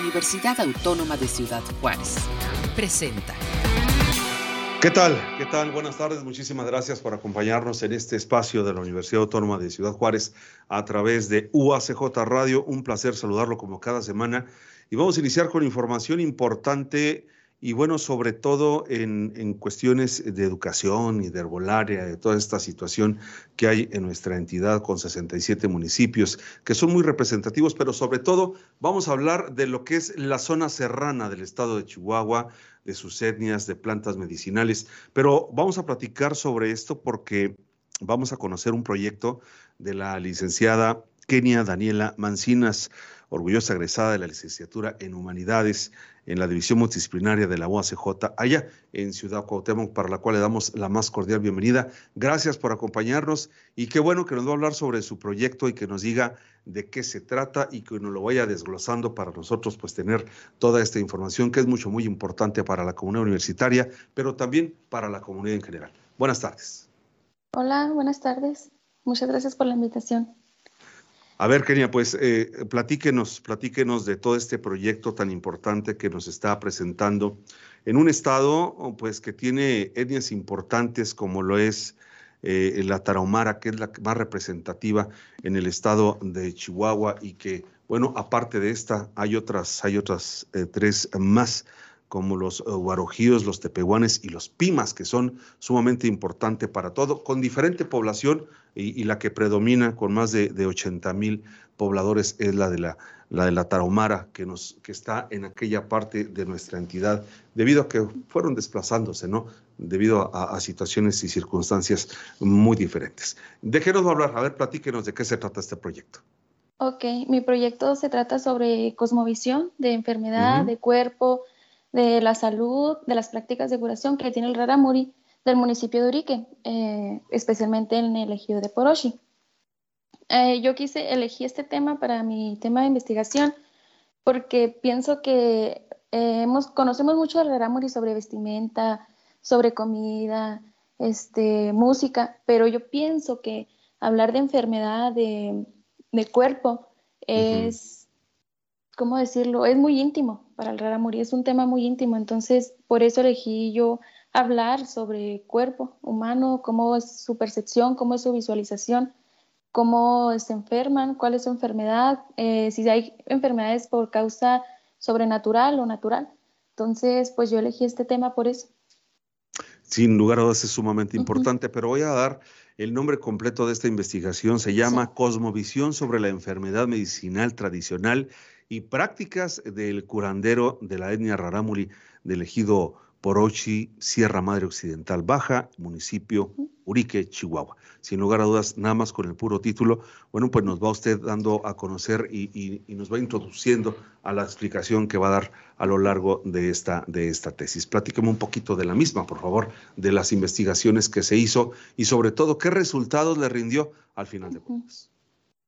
Universidad Autónoma de Ciudad Juárez. Presenta. ¿Qué tal? ¿Qué tal? Buenas tardes. Muchísimas gracias por acompañarnos en este espacio de la Universidad Autónoma de Ciudad Juárez a través de UACJ Radio. Un placer saludarlo como cada semana. Y vamos a iniciar con información importante y bueno, sobre todo en, cuestiones de educación y de herbolaria, de toda esta situación que hay en nuestra entidad con 67 municipios, que son muy representativos, pero sobre todo vamos a hablar de lo que es la zona serrana del estado de Chihuahua, de sus etnias, de plantas medicinales. Pero vamos a platicar sobre esto porque vamos a conocer un proyecto de la licenciada Kenia Daniela Mancinas orgullosa egresada de la licenciatura en Humanidades en la División Multidisciplinaria de la UACJ, allá en Ciudad Cuauhtémoc, para la cual le damos la más cordial bienvenida. Gracias por acompañarnos y qué bueno que nos va a hablar sobre su proyecto y que nos diga de qué se trata y que nos lo vaya desglosando para nosotros pues tener toda esta información que es mucho, muy importante para la comunidad universitaria, pero también para la comunidad en general. Buenas tardes. Hola, buenas tardes. Muchas gracias por la invitación. A ver, Kenia, pues eh, platíquenos, platíquenos de todo este proyecto tan importante que nos está presentando en un estado pues que tiene etnias importantes como lo es eh, la Tarahumara, que es la más representativa en el estado de Chihuahua y que, bueno, aparte de esta, hay otras, hay otras eh, tres más como los guarojíos, los tepehuanes y los pimas, que son sumamente importantes para todo, con diferente población, y, la que predomina con más de, de 80 mil pobladores es la de la, la de la Tarahumara, que, nos, que está en aquella parte de nuestra entidad, debido a que fueron desplazándose, ¿no? Debido a, situaciones y circunstancias muy diferentes. Déjenos hablar, a ver, platíquenos de qué se trata este proyecto. Ok, mi proyecto se trata sobre cosmovisión de enfermedad, de cuerpo, de la salud, de las prácticas de curación que tiene el Raramuri del municipio de Urique, eh, especialmente en el ejido de Poroshi. Eh, yo quise elegir este tema para mi tema de investigación porque pienso que eh, hemos, conocemos mucho del Raramuri sobre vestimenta, sobre comida, este, música, pero yo pienso que hablar de enfermedad de, cuerpo es, ¿cómo decirlo? Es muy íntimo para el Raramuri, es un tema muy íntimo, entonces por eso elegí yo hablar sobre cuerpo humano, cómo es su percepción, cómo es su visualización, cómo se enferman, cuál es su enfermedad, eh, si hay enfermedades por causa sobrenatural o natural. Entonces, pues yo elegí este tema por eso. Sin lugar a dudas es sumamente importante, pero voy a dar el nombre completo de esta investigación. Se llama Cosmovisión sobre la enfermedad medicinal tradicional y prácticas del curandero de la etnia rarámuri del ejido Porochi, Sierra Madre Occidental Baja, municipio Urique, Chihuahua. Sin lugar a dudas, nada más con el puro título, bueno, pues nos va usted dando a conocer y, nos va introduciendo a la explicación que va a dar a lo largo de esta, de esta tesis. Platíqueme un poquito de la misma, por favor, de las investigaciones que se hizo y sobre todo qué resultados le rindió al final de cuentas.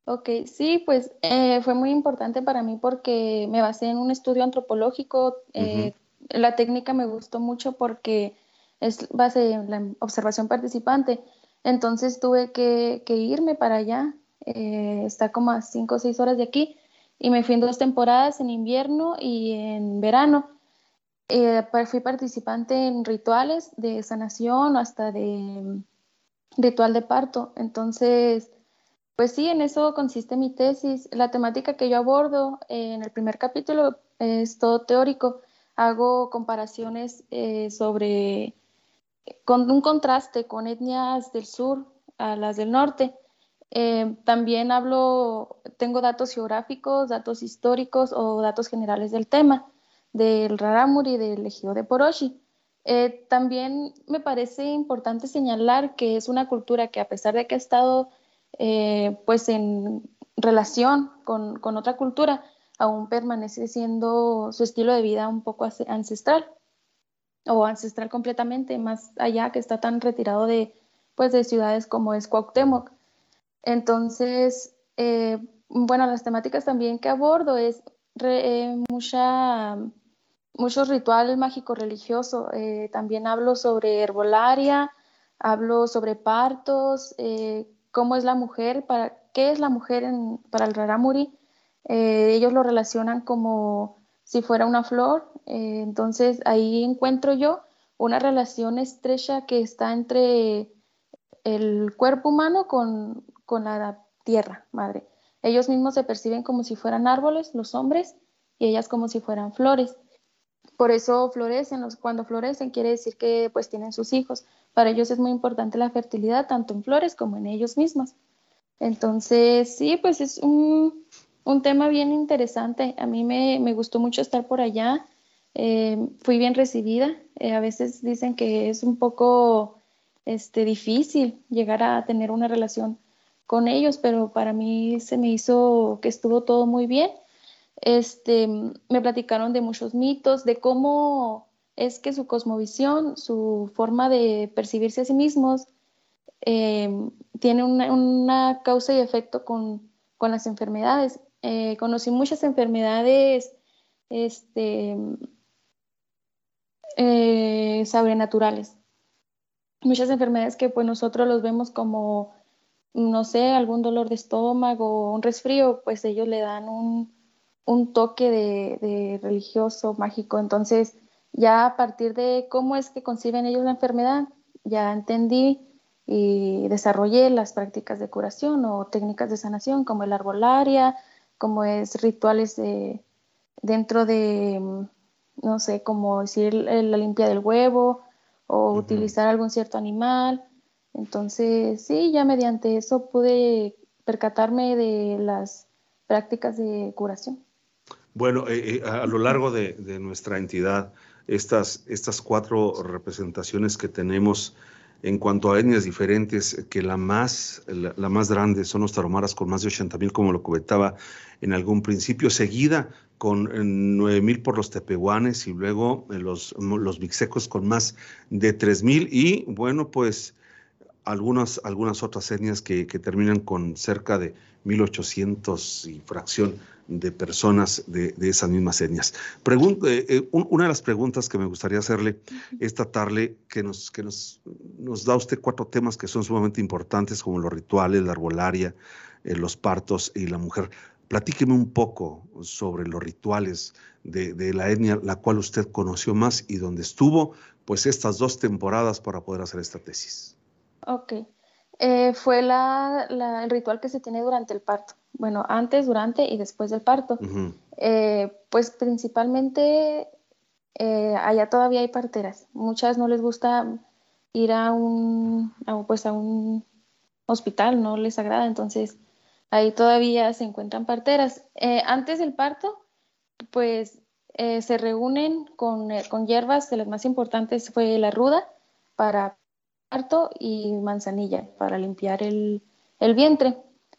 Ok, sí, pues eh, fue muy importante para mí porque me basé en un estudio antropológico. Eh, la técnica me gustó mucho porque es base en la observación participante. Entonces tuve que, irme para allá. Eh, está como a cinco o seis horas de aquí. Y me fui en dos temporadas, en invierno y en verano. Eh, fui participante en rituales de sanación hasta de ritual de parto. Entonces, pues sí, en eso consiste mi tesis. La temática que yo abordo en el primer capítulo es todo teórico hago comparaciones eh, sobre, con un contraste con etnias del sur a las del norte. Eh, también hablo, tengo datos geográficos, datos históricos o datos generales del tema, del Raramuri y del ejido de Poroshi. Eh, también me parece importante señalar que es una cultura que a pesar de que ha estado pues en relación con, con otra cultura, aún permanece siendo su estilo de vida un poco ancestral o ancestral completamente, más allá que está tan retirado de, pues, de ciudades como es Cuauhtémoc. Entonces, eh, bueno, las temáticas también que abordo es eh, mucha, mucho ritual mágico religioso. Eh, también hablo sobre herbolaria, hablo sobre partos, cómo es la mujer, para, qué es la mujer para el Raramuri, eh, ellos lo relacionan como si fuera una flor. Eh, entonces ahí encuentro yo una relación estrecha que está entre el cuerpo humano con, con la tierra, madre. Ellos mismos se perciben como si fueran árboles, los hombres, y ellas como si fueran flores. Por eso florecen, cuando florecen quiere decir que pues tienen sus hijos. Para ellos es muy importante la fertilidad, tanto en flores como en ellos mismos. Entonces, sí, pues es un, un tema bien interesante. A mí me, gustó mucho estar por allá. Eh, fui bien recibida. Eh, a veces dicen que es un poco este, difícil llegar a tener una relación con ellos, pero para mí se me hizo que estuvo todo muy bien. Este, me platicaron de muchos mitos, de cómo es que su cosmovisión, su forma de percibirse a sí mismos, eh, tiene una, causa y efecto con las enfermedades. Eh, conocí muchas enfermedades este, eh, sobrenaturales. Muchas enfermedades que pues nosotros los vemos como, no sé, algún dolor de estómago, un resfrío, pues ellos le dan un, un toque de, de, religioso, mágico. Entonces, ya a partir de cómo es que conciben ellos la enfermedad, ya entendí y desarrollé las prácticas de curación o técnicas de sanación como el arbolaria, como es rituales de, dentro de, no sé, como decir la limpia del huevo o utilizar algún cierto animal. Entonces, sí, ya mediante eso pude percatarme de las prácticas de curación. Bueno, eh, eh, a lo largo de, nuestra entidad, estas, estas cuatro representaciones que tenemos en cuanto a etnias diferentes, que la más, la, más grande son los taromaras con más de 80 mil, como lo comentaba en algún principio, seguida con 9 mil por los tepehuanes y luego los, los mixecos con más de 3 mil. Y bueno, pues algunas, algunas otras etnias que, que terminan con cerca de 1800 y fracción de personas de, esas mismas etnias. Eh, eh, una de las preguntas que me gustaría hacerle es tratarle que, nos, que nos, nos da usted cuatro temas que son sumamente importantes, como los rituales, la arbolaria, eh, los partos y la mujer. Platíqueme un poco sobre los rituales de, de, la etnia, la cual usted conoció más y donde estuvo, pues estas dos temporadas para poder hacer esta tesis. Ok. Fue la, el ritual que se tiene durante el parto bueno, antes, durante y después del parto. Eh, pues principalmente eh, allá todavía hay parteras. Muchas no les gusta ir a un, pues a un hospital, no les agrada, entonces ahí todavía se encuentran parteras. Eh, antes del parto, pues se reúnen con, con, hierbas, de las más importantes fue la ruda para y manzanilla para limpiar el, el vientre.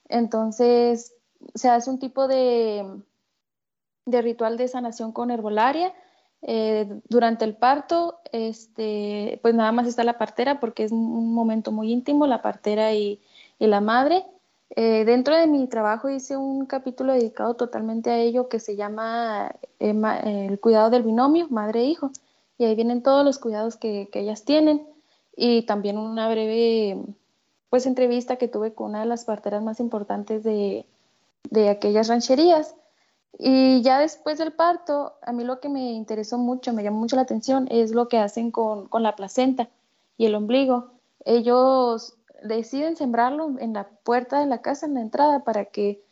Entonces, se hace un tipo de, de ritual de sanación con herbolaria. Eh, durante el parto, este, pues nada más está la partera porque es un momento muy íntimo, la partera y, la madre. Eh, dentro de mi trabajo hice un capítulo dedicado totalmente a ello que se llama eh, el cuidado del binomio, madre e hijo. Y ahí vienen todos los cuidados que, que ellas tienen y también una breve pues entrevista que tuve con una de las parteras más importantes de, de aquellas rancherías. Y ya después del parto, a mí lo que me interesó mucho, me llamó mucho la atención, es lo que hacen con, con la placenta y el ombligo. Ellos deciden sembrarlo en la puerta de la casa, en la entrada, para que,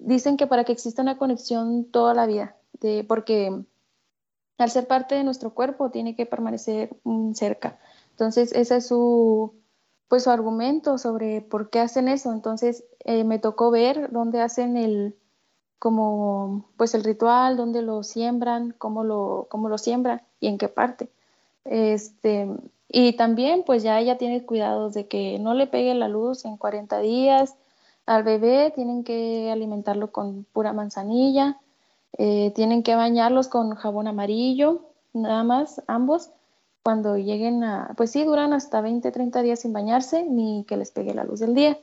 dicen que para que exista una conexión toda la vida, de, porque al ser parte de nuestro cuerpo tiene que permanecer mm, cerca. Entonces, ese es su, pues su argumento sobre por qué hacen eso. Entonces eh, me tocó ver dónde hacen el como pues el ritual, dónde lo siembran, cómo lo, cómo lo siembran y en qué parte. Este, y también pues ya ella tiene cuidados de que no le pegue la luz en 40 días. Al bebé tienen que alimentarlo con pura manzanilla, eh, tienen que bañarlos con jabón amarillo, nada más, ambos cuando lleguen a, pues sí, duran hasta 20, 30 días sin bañarse ni que les pegue la luz del día.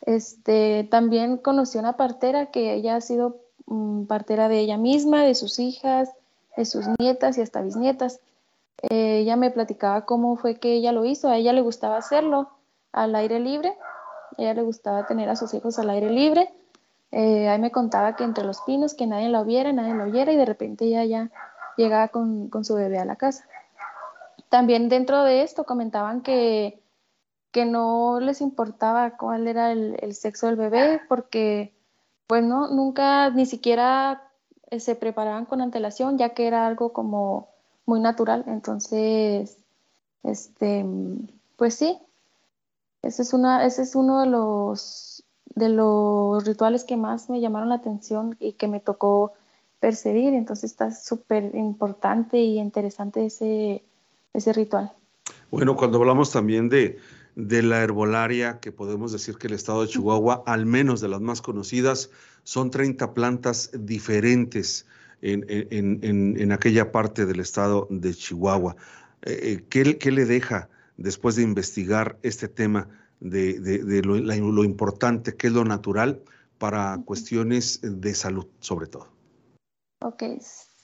Este, también conocí una partera que ella ha sido mm, partera de ella misma, de sus hijas, de sus nietas y hasta bisnietas. Eh, ella me platicaba cómo fue que ella lo hizo. A ella le gustaba hacerlo al aire libre. A ella le gustaba tener a sus hijos al aire libre. Eh, ahí me contaba que entre los pinos, que nadie la viera, nadie lo viera y de repente ella ya llegaba con, con su bebé a la casa. También dentro de esto comentaban que, que no les importaba cuál era el, sexo del bebé porque pues no, nunca ni siquiera eh, se preparaban con antelación ya que era algo como muy natural. Entonces, este, pues sí, ese es, una, ese es uno de los, de los rituales que más me llamaron la atención y que me tocó percibir. Entonces está súper importante y interesante ese, ese ritual. Bueno, cuando hablamos también de, de la herbolaria, que podemos decir que el estado de Chihuahua, al menos de las más conocidas, son 30 plantas diferentes en, en, en, en aquella parte del estado de Chihuahua. Eh, eh ¿qué, ¿qué, le deja después de investigar este tema de, de, de lo, la, lo, importante que es lo natural para cuestiones de salud, sobre todo? Ok,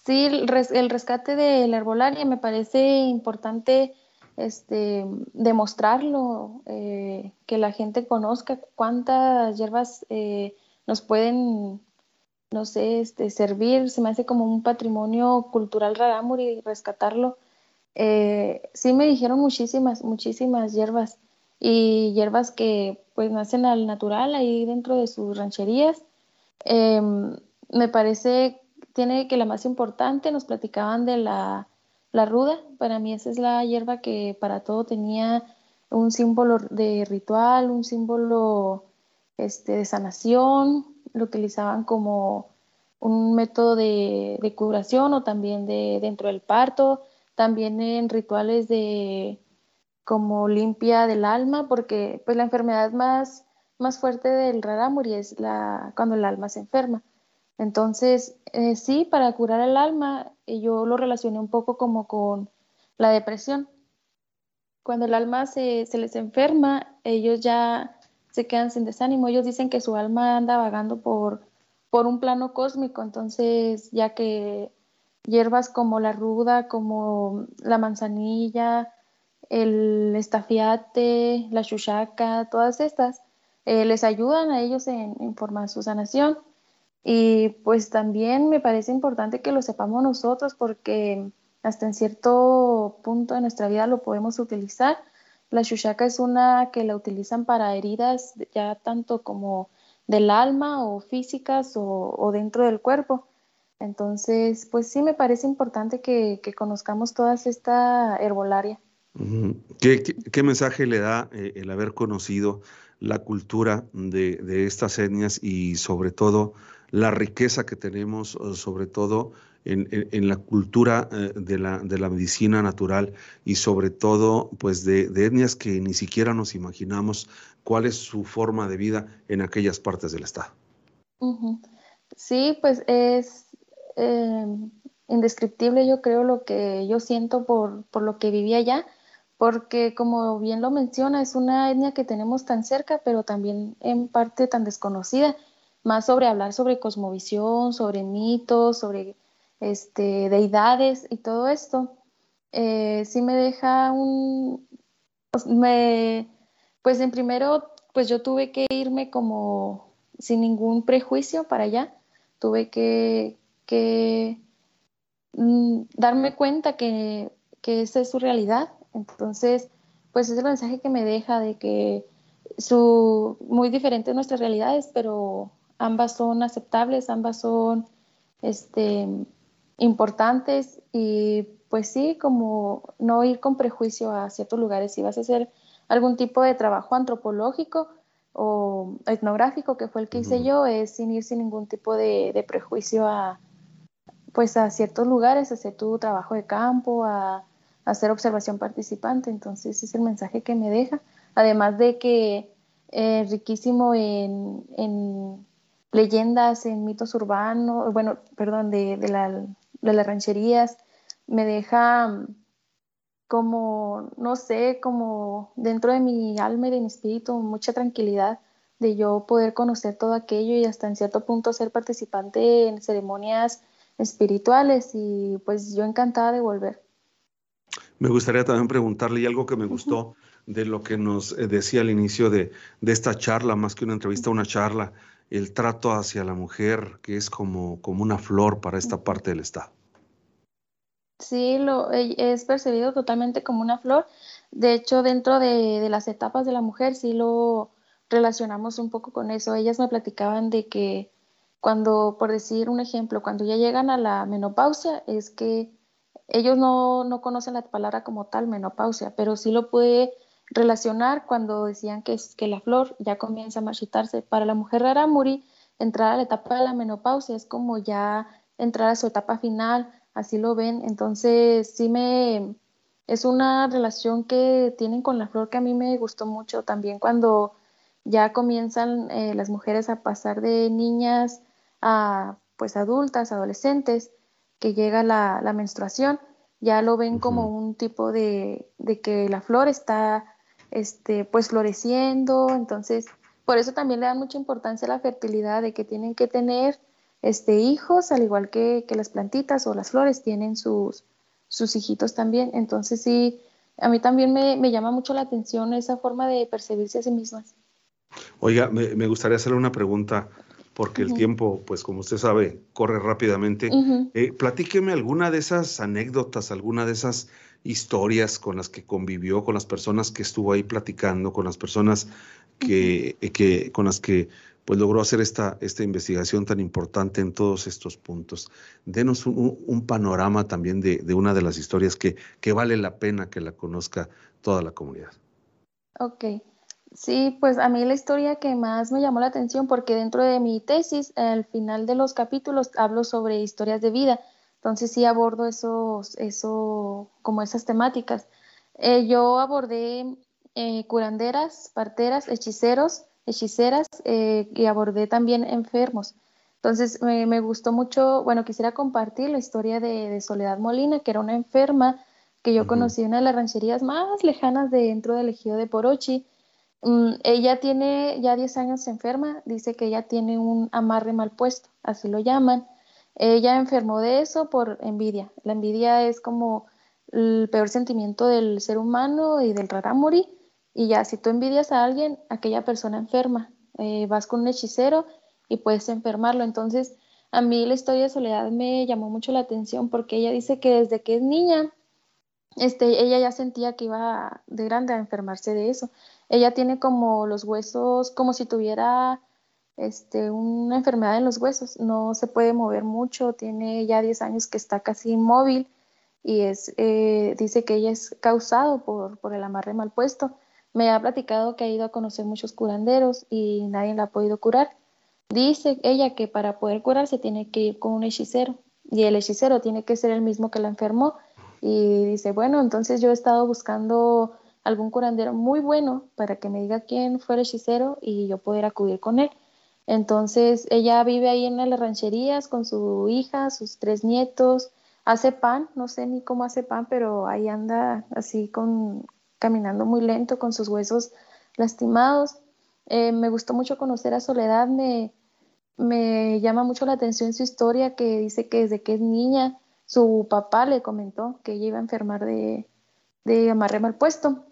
sí, el, res, el rescate de la herbolaria me parece importante este, demostrarlo, eh, que la gente conozca cuántas hierbas eh, nos pueden, no sé, este, servir. Se me hace como un patrimonio cultural rarámuri rescatarlo. Eh, sí me dijeron muchísimas, muchísimas hierbas y hierbas que pues nacen al natural ahí dentro de sus rancherías. Eh, me parece, tiene que la más importante, nos platicaban de la, la ruda, para mí esa es la hierba que para todo tenía un símbolo de ritual, un símbolo este, de sanación, lo utilizaban como un método de, de curación o también de dentro del parto también en rituales de como limpia del alma, porque pues la enfermedad más, más fuerte del rarámuri es la, cuando el alma se enferma. Entonces, eh, sí, para curar el alma, eh, yo lo relacioné un poco como con la depresión. Cuando el alma se, se les enferma, ellos ya se quedan sin desánimo. Ellos dicen que su alma anda vagando por, por un plano cósmico, entonces ya que hierbas como la ruda, como la manzanilla, el estafiate, la chuchaca, todas estas, eh, les ayudan a ellos en, en formar su sanación. Y pues también me parece importante que lo sepamos nosotros porque hasta en cierto punto de nuestra vida lo podemos utilizar. La chuchaca es una que la utilizan para heridas ya tanto como del alma o físicas o, dentro del cuerpo. Entonces, pues sí me parece importante que, que conozcamos toda esta herbolaria. ¿Qué, qué, qué mensaje le da eh, el haber conocido la cultura de, de, estas etnias y sobre todo la riqueza que tenemos, sobre todo en, en, la cultura eh, de, la, de, la, medicina natural y sobre todo pues de, etnias que ni siquiera nos imaginamos cuál es su forma de vida en aquellas partes del estado? Sí, pues es eh, indescriptible, yo creo, lo que yo siento por, por lo que viví allá, porque como bien lo menciona, es una etnia que tenemos tan cerca, pero también en parte tan desconocida, más sobre hablar sobre cosmovisión, sobre mitos, sobre este, deidades y todo esto, eh, sí me deja un, pues, me, pues en primero, pues yo tuve que irme como sin ningún prejuicio para allá, tuve que, que mm, darme cuenta que, que, esa es su realidad. Entonces, pues es el mensaje que me deja de que su muy diferentes nuestras realidades, pero ambas son aceptables, ambas son este, importantes y pues sí, como no ir con prejuicio a ciertos lugares. Si vas a hacer algún tipo de trabajo antropológico o etnográfico, que fue el que hice yo, es sin ir sin ningún tipo de, de prejuicio a, pues a ciertos lugares, hacer tu trabajo de campo, a, a, hacer observación participante. Entonces es el mensaje que me deja. Además de que es eh, riquísimo en, en, leyendas, en mitos urbanos, bueno, perdón, de, de, la, de las rancherías, me deja como, no sé, como dentro de mi alma y de mi espíritu, mucha tranquilidad de yo poder conocer todo aquello y hasta en cierto punto ser participante en ceremonias espirituales y pues yo encantada de volver. Me gustaría también preguntarle y algo que me gustó de lo que nos eh, decía al inicio de, de, esta charla, más que una entrevista, una charla, el trato hacia la mujer, que es como, como una flor para esta parte del Estado. Sí, lo, e, es percibido totalmente como una flor. De hecho, dentro de, de, las etapas de la mujer sí lo relacionamos un poco con eso. Ellas me platicaban de que cuando, por decir un ejemplo, cuando ya llegan a la menopausia, es que ellos no, no conocen la palabra como tal, menopausia, pero sí lo puede relacionar cuando decían que, que la flor ya comienza a marchitarse. Para la mujer rara muri, entrar a la etapa de la menopausia es como ya entrar a su etapa final, así lo ven. Entonces, sí me es una relación que tienen con la flor que a mí me gustó mucho también cuando ya comienzan eh, las mujeres a pasar de niñas a pues adultas, adolescentes, que llega la, la menstruación, ya lo ven como un tipo de, de, que la flor está este, pues floreciendo, entonces por eso también le dan mucha importancia a la fertilidad, de que tienen que tener este, hijos, al igual que, que las plantitas o las flores tienen sus, sus hijitos también, entonces sí, a mí también me, me llama mucho la atención esa forma de percibirse a sí mismas. Oiga, me, me gustaría hacerle una pregunta porque el tiempo, pues como usted sabe, corre rápidamente. eh, platíqueme alguna de esas anécdotas, alguna de esas historias con las que convivió, con las personas que estuvo ahí platicando, con las personas que, que con las que pues logró hacer esta, esta investigación tan importante en todos estos puntos. Denos un, un panorama también de, de, una de las historias que, que vale la pena que la conozca toda la comunidad. Ok. Sí, pues a mí la historia que más me llamó la atención, porque dentro de mi tesis, al final de los capítulos, hablo sobre historias de vida. Entonces sí abordo esos, eso, como esas temáticas. Eh, yo abordé eh, curanderas, parteras, hechiceros, hechiceras eh, y abordé también enfermos. Entonces me, gustó mucho, bueno, quisiera compartir la historia de, de, Soledad Molina, que era una enferma que yo conocí en una de las rancherías más lejanas de dentro del ejido de Porochi Mm, ella tiene ya 10 años enferma, dice que ella tiene un amarre mal puesto, así lo llaman. Ella enfermó de eso por envidia. La envidia es como el peor sentimiento del ser humano y del rarámuri. Y ya, si tú envidias a alguien, aquella persona enferma. Eh, vas con un hechicero y puedes enfermarlo. Entonces, a mí la historia de Soledad me llamó mucho la atención porque ella dice que desde que es niña, este, ella ya sentía que iba de grande a enfermarse de eso. Ella tiene como los huesos, como si tuviera este, una enfermedad en los huesos, no se puede mover mucho, tiene ya 10 años que está casi inmóvil y es, eh, dice que ella es causado por, por el amarre mal puesto. Me ha platicado que ha ido a conocer muchos curanderos y nadie la ha podido curar. Dice ella que para poder curarse tiene que ir con un hechicero y el hechicero tiene que ser el mismo que la enfermó. Y dice, bueno, entonces yo he estado buscando algún curandero muy bueno para que me diga quién fue el hechicero y yo poder acudir con él. Entonces ella vive ahí en las rancherías con su hija, sus tres nietos, hace pan, no sé ni cómo hace pan, pero ahí anda así con caminando muy lento con sus huesos lastimados. Eh, me gustó mucho conocer a Soledad, me, me llama mucho la atención su historia que dice que desde que es niña su papá le comentó que ella iba a enfermar de, de amarre mal puesto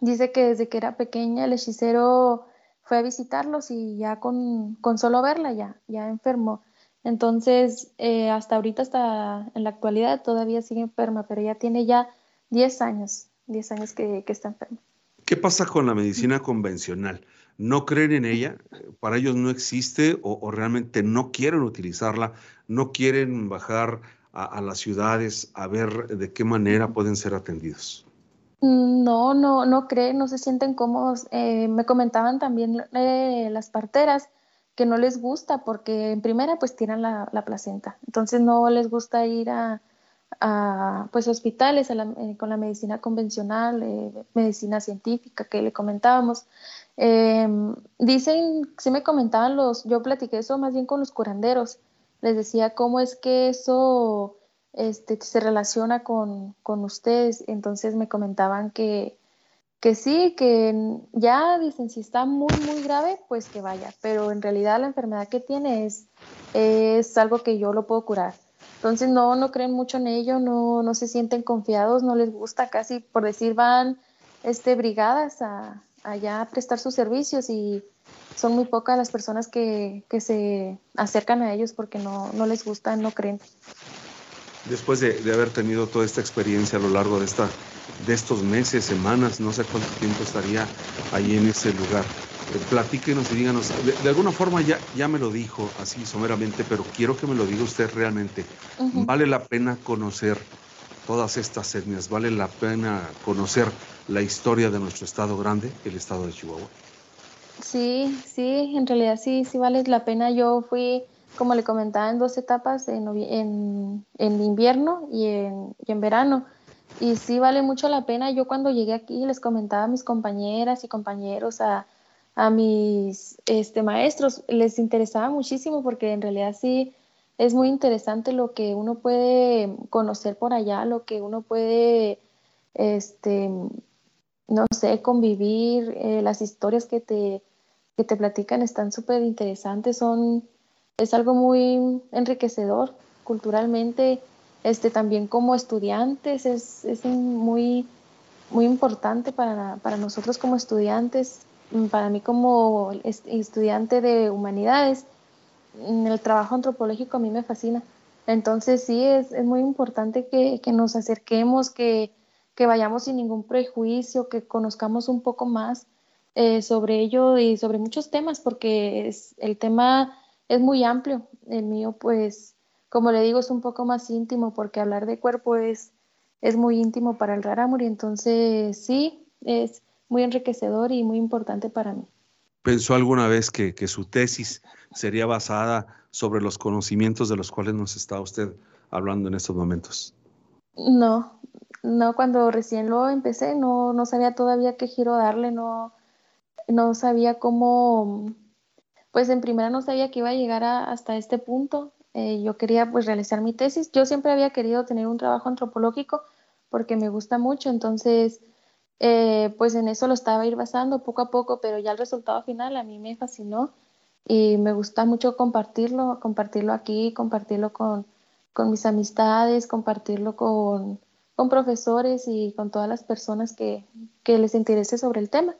Dice que desde que era pequeña el hechicero fue a visitarlos y ya con, con solo verla ya, ya enfermó. Entonces, eh, hasta ahorita, hasta en la actualidad, todavía sigue enferma, pero ya tiene ya 10 años, 10 años que, que está enferma. ¿Qué pasa con la medicina convencional? ¿No creen en ella? ¿Para ellos no existe o, realmente no quieren utilizarla? ¿No quieren bajar a las ciudades a ver de qué manera pueden ser atendidos? No, no, no creen, no se sienten cómodos. Eh, me comentaban también eh, las parteras que no les gusta porque en primera pues tiran la, la placenta, entonces no les gusta ir a, a pues hospitales a la, eh, con la medicina convencional, eh, medicina científica que le comentábamos. Dicen, sí me comentaban los, yo platiqué eso más bien con los curanderos, les decía cómo es que eso este, se relaciona con, con, ustedes. Entonces me comentaban que, que sí, que ya dicen, si está muy, muy grave, pues que vaya. Pero en realidad la enfermedad que tiene es, es algo que yo lo puedo curar. Entonces no, no creen mucho en ello, no, no se sienten confiados, no les gusta casi, por decir, van este, brigadas a, allá a prestar sus servicios y son muy pocas las personas que, se acercan a ellos porque no, les gusta, no creen. Después de, haber tenido toda esta experiencia a lo largo de, esta, de estos meses, semanas, no sé cuánto tiempo estaría ahí en ese lugar, eh, platíquenos y díganos, de, alguna forma ya, ya me lo dijo así someramente, pero quiero que me lo diga usted realmente. ¿Vale la pena conocer todas estas etnias? ¿Vale la pena conocer la historia de nuestro estado grande, el estado de Chihuahua? Sí, sí, en realidad sí, sí vale la pena. Yo fui, como le comentaba, en dos etapas, en, en, invierno y en, y en verano. Y sí vale mucho la pena. Yo cuando llegué aquí les comentaba a mis compañeras y compañeros, a, a mis este, maestros, les interesaba muchísimo porque en realidad sí es muy interesante lo que uno puede conocer por allá, lo que uno puede este, no sé, convivir, eh, las historias que te, que te platican están súper interesantes, son, es algo muy enriquecedor culturalmente, este, también como estudiantes, es, es muy, muy importante para, para, nosotros como estudiantes, para mí como estudiante de humanidades, el trabajo antropológico a mí me fascina. Entonces sí, es, es muy importante que, que nos acerquemos, que, que vayamos sin ningún prejuicio, que conozcamos un poco más eh, sobre ello y sobre muchos temas, porque es, el tema es muy amplio. El mío, pues, como le digo, es un poco más íntimo, porque hablar de cuerpo es, es muy íntimo para el Rarámuri, entonces sí, es muy enriquecedor y muy importante para mí. ¿Pensó alguna vez que, que su tesis sería basada sobre los conocimientos de los cuales nos está usted hablando en estos momentos? No, no, cuando recién lo empecé, no, no sabía todavía qué giro darle, no, no sabía cómo, pues en primera no sabía que iba a llegar hasta este punto. Eh, yo quería pues realizar mi tesis. Yo siempre había querido tener un trabajo antropológico porque me gusta mucho, entonces eh, pues en eso lo estaba ir basando poco a poco, pero ya el resultado final a mí me fascinó y me gusta mucho compartirlo, compartirlo aquí, compartirlo con, mis amistades, compartirlo con, profesores y con todas las personas que, les interese sobre el tema.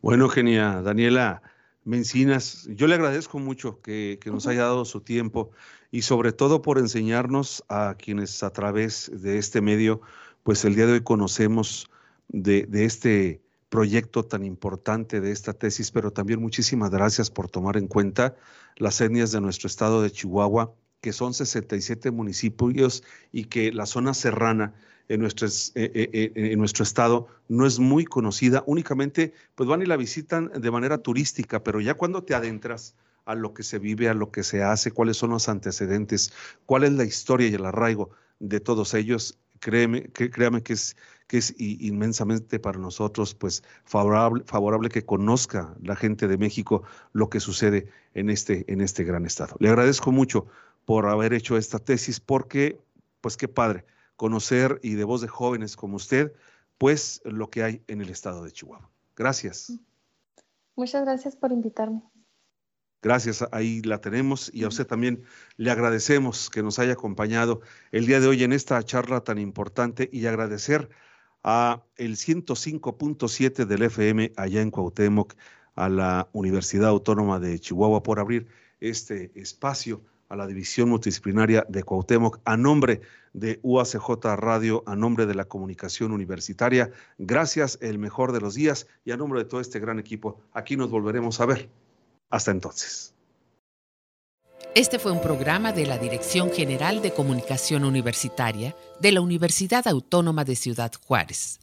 Bueno, genia, Daniela Mencinas, yo le agradezco mucho que, nos haya dado su tiempo y sobre todo por enseñarnos a quienes a través de este medio, pues el día de hoy conocemos de, de este proyecto tan importante, de esta tesis, pero también muchísimas gracias por tomar en cuenta las etnias de nuestro estado de Chihuahua que son 67 municipios y que la zona serrana en nuestro, eh, eh, eh, en nuestro estado no es muy conocida, únicamente pues van y la visitan de manera turística, pero ya cuando te adentras a lo que se vive, a lo que se hace, cuáles son los antecedentes, cuál es la historia y el arraigo de todos ellos, créeme, que, créame que es, que es inmensamente para nosotros pues favorable, favorable que conozca la gente de México lo que sucede en este, en este gran estado. Le agradezco mucho por haber hecho esta tesis, porque, pues qué padre, conocer y de voz de jóvenes como usted, pues lo que hay en el estado de Chihuahua. Gracias. Muchas gracias por invitarme. Gracias, ahí la tenemos y a usted también le agradecemos que nos haya acompañado el día de hoy en esta charla tan importante y agradecer a el 105.7 del FM allá en Cuauhtémoc, a la Universidad Autónoma de Chihuahua por abrir este espacio a la División Multidisciplinaria de Cuauhtémoc, a nombre de UACJ Radio, a nombre de la comunicación universitaria. Gracias, el mejor de los días y a nombre de todo este gran equipo. Aquí nos volveremos a ver. Hasta entonces. Este fue un programa de la Dirección General de Comunicación Universitaria de la Universidad Autónoma de Ciudad Juárez.